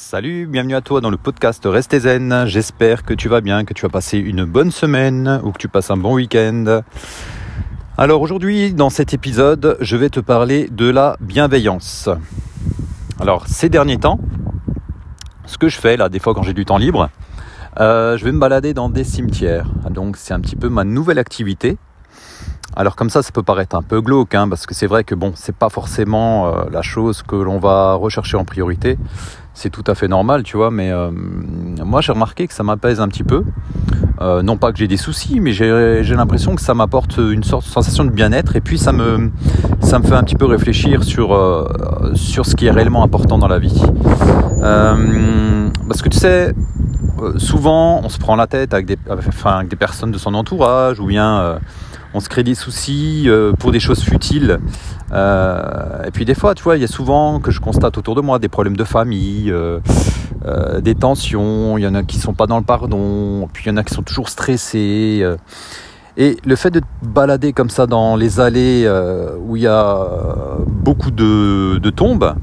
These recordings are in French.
Salut, bienvenue à toi dans le podcast Restez Zen. J'espère que tu vas bien, que tu vas passer une bonne semaine ou que tu passes un bon week-end. Alors aujourd'hui, dans cet épisode, je vais te parler de la bienveillance. Alors ces derniers temps, ce que je fais là, des fois quand j'ai du temps libre, euh, je vais me balader dans des cimetières. Donc c'est un petit peu ma nouvelle activité. Alors comme ça, ça peut paraître un peu glauque, hein, parce que c'est vrai que bon, c'est pas forcément euh, la chose que l'on va rechercher en priorité. C'est tout à fait normal, tu vois. Mais euh, moi, j'ai remarqué que ça m'apaise un petit peu. Euh, non pas que j'ai des soucis, mais j'ai l'impression que ça m'apporte une sorte de sensation de bien-être. Et puis ça me, ça me fait un petit peu réfléchir sur sur ce qui est réellement important dans la vie. parce que tu sais, souvent, on se prend la tête avec des, personnes de son entourage ou bien on se crée des soucis euh, pour des choses futiles. Euh, et puis des fois, tu vois, il y a souvent que je constate autour de moi des problèmes de famille, euh, des tensions, il y en a qui sont pas dans le pardon, puis il y en a qui sont toujours stressés. et le fait de te balader comme ça dans les allées où il y a beaucoup de tombes,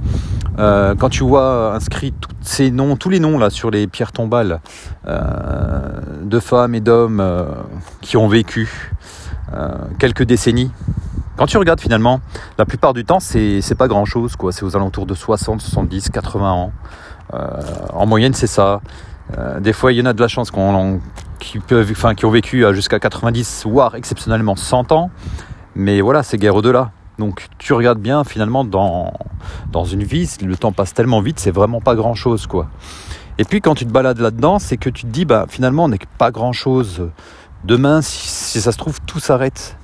quand tu vois inscrits tous ces noms, tous les noms là sur les pierres tombales de femmes et d'hommes qui ont vécu, euh, quelques décennies. Quand tu regardes finalement, la plupart du temps, c'est pas grand chose, quoi. C'est aux alentours de 60, 70, 80 ans. Euh, en moyenne, c'est ça. Euh, des fois, il y en a de la chance qui ont vécu jusqu'à 90, voire exceptionnellement 100 ans. Mais voilà, c'est guère au-delà. Donc tu regardes bien, finalement, dans, une vie, le temps passe tellement vite, c'est vraiment pas grand-chose, quoi. Et puis quand tu te balades là-dedans, c'est que tu te dis, bah finalement, on n'est pas grand-chose. Demain, si, ça se trouve, tout s'arrête.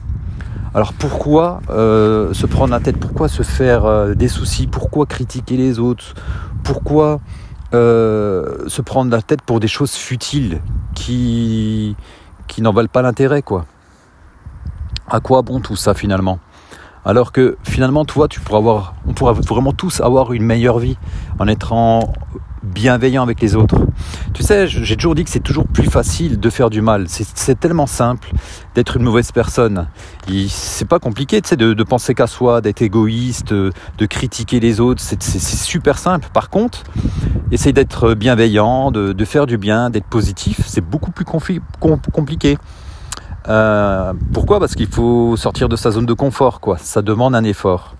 Alors pourquoi euh, se prendre la tête? Pourquoi se faire euh, des soucis? Pourquoi critiquer les autres? Pourquoi euh, se prendre la tête pour des choses futiles qui, qui n'en valent pas l'intérêt quoi? À quoi bon tout ça finalement? Alors que finalement, toi, tu pourras avoir, on pourra vraiment tous avoir une meilleure vie en étant bienveillant avec les autres. Tu sais, j'ai toujours dit que c'est toujours plus facile de faire du mal. C'est tellement simple d'être une mauvaise personne. C'est pas compliqué, de, penser qu'à soi, d'être égoïste, de critiquer les autres. C'est super simple. Par contre, essayer d'être bienveillant, de, faire du bien, d'être positif, c'est beaucoup plus compliqué. Euh, pourquoi? Parce qu'il faut sortir de sa zone de confort, quoi. Ça demande un effort.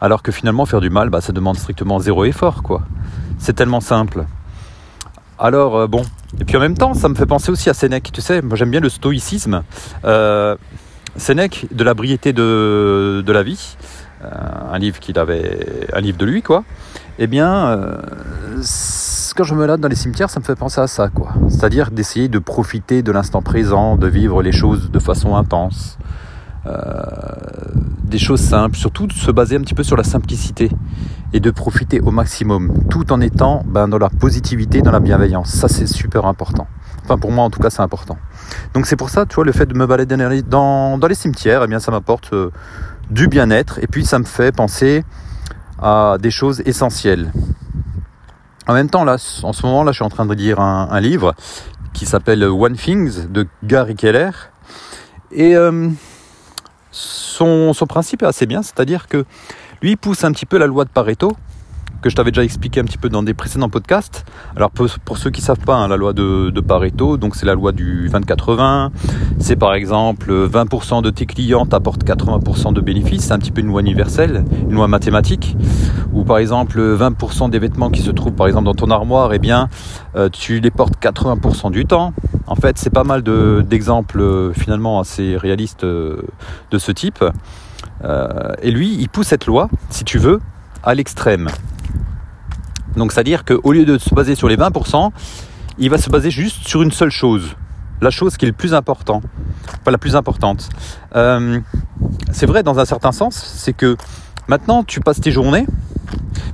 Alors que finalement, faire du mal, bah, ça demande strictement zéro effort, quoi. C'est tellement simple. Alors, euh, bon. Et puis en même temps, ça me fait penser aussi à Sénèque. Tu sais, moi j'aime bien le stoïcisme. Euh, Sénèque, de la briété de, la vie, euh, un livre qu'il avait, un livre de lui, quoi. Eh bien, je me lade dans les cimetières, ça me fait penser à ça, quoi. C'est-à-dire d'essayer de profiter de l'instant présent, de vivre les choses de façon intense. des choses simples, surtout de se baser un petit peu sur la simplicité et de profiter au maximum, tout en étant ben, dans la positivité, dans la bienveillance. Ça, c'est super important. Enfin, pour moi, en tout cas, c'est important. Donc, c'est pour ça, tu vois, le fait de me balader dans, dans les cimetières, eh bien, ça m'apporte euh, du bien-être et puis ça me fait penser à des choses essentielles. En même temps, là, en ce moment, là, je suis en train de lire un, livre qui s'appelle One Things de Gary Keller. Et euh, son, son principe est assez bien, c'est-à-dire que lui, pousse un petit peu la loi de Pareto, que je t'avais déjà expliqué un petit peu dans des précédents podcasts. Alors pour, ceux qui ne savent pas, hein, la loi de, Pareto, donc c'est la loi du 20-80. C'est par exemple 20% de tes clients t'apportent 80% de bénéfices. C'est un petit peu une loi universelle, une loi mathématique. Ou par exemple 20% des vêtements qui se trouvent par exemple dans ton armoire, eh bien euh, tu les portes 80% du temps. En fait, c'est pas mal d'exemples euh, finalement assez réalistes euh, de ce type. Et lui, il pousse cette loi, si tu veux, à l'extrême. Donc c'est-à-dire qu'au lieu de se baser sur les 20%, il va se baser juste sur une seule chose. La chose qui est le plus important. Pas la plus importante. Euh, c'est vrai dans un certain sens, c'est que maintenant tu passes tes journées,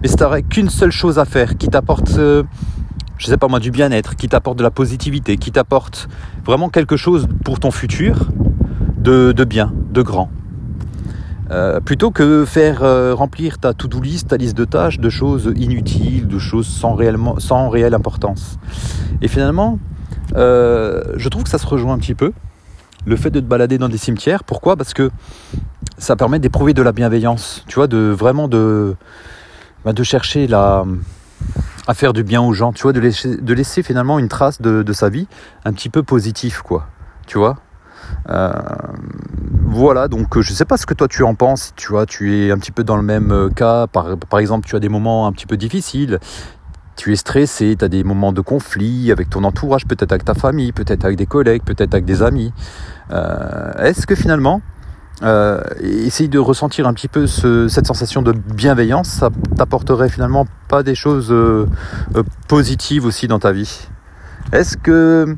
mais si tu qu'une seule chose à faire qui t'apporte, euh, je sais pas moi, du bien-être, qui t'apporte de la positivité, qui t'apporte vraiment quelque chose pour ton futur de bien, de grand. Euh, plutôt que faire euh, remplir ta to-do list, ta liste de tâches de choses inutiles, de choses sans, réellement, sans réelle importance. Et finalement, euh, je trouve que ça se rejoint un petit peu. Le fait de te balader dans des cimetières, pourquoi? Parce que ça permet d'éprouver de la bienveillance, tu vois, de vraiment de, bah, de chercher la, à faire du bien aux gens, tu vois, de laisser, de laisser finalement une trace de, de, sa vie un petit peu positif, quoi. Tu vois Voilà, donc je sais pas ce que toi tu en penses, tu vois, tu es un petit peu dans le même cas, par, exemple, tu as des moments un petit peu difficiles, tu es stressé, tu as des moments de conflit avec ton entourage, peut-être avec ta famille, peut-être avec des collègues, peut-être avec des amis. Euh, Est-ce que finalement, euh, essayer de ressentir un petit peu ce, cette sensation de bienveillance, ça t'apporterait finalement pas des choses euh, euh positives aussi dans ta vie? Est-ce que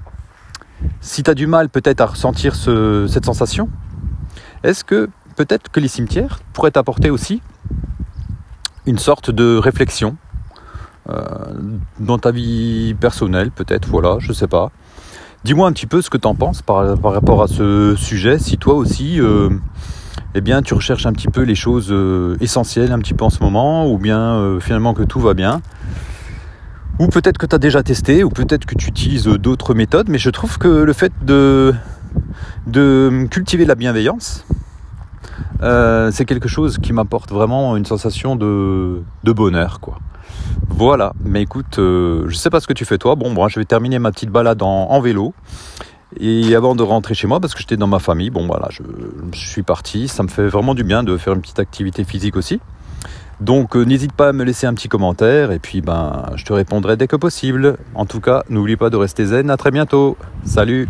si tu as du mal peut-être à ressentir ce, cette sensation, est-ce que peut-être que les cimetières pourraient t'apporter aussi une sorte de réflexion euh, dans ta vie personnelle, peut-être, voilà, je sais pas. Dis-moi un petit peu ce que tu en penses par, rapport à ce sujet, si toi aussi, euh, eh bien, tu recherches un petit peu les choses euh, essentielles un petit peu en ce moment, ou bien finalement que tout va bien. Ou peut-être que tu as déjà testé, ou peut-être que tu utilises d'autres méthodes, mais je trouve que le fait de, cultiver la bienveillance, euh, c'est quelque chose qui m'apporte vraiment une sensation de, bonheur, quoi. Voilà, mais écoute, euh, je sais pas ce que tu fais toi. Bon, moi, je vais terminer ma petite balade en, vélo. Et avant de rentrer chez moi, parce que j'étais dans ma famille, bon voilà, je, suis parti. Ça me fait vraiment du bien de faire une petite activité physique aussi. Donc euh, n'hésite pas à me laisser un petit commentaire et puis ben je te répondrai dès que possible. En tout cas, n'oublie pas de rester zen. À très bientôt. Salut.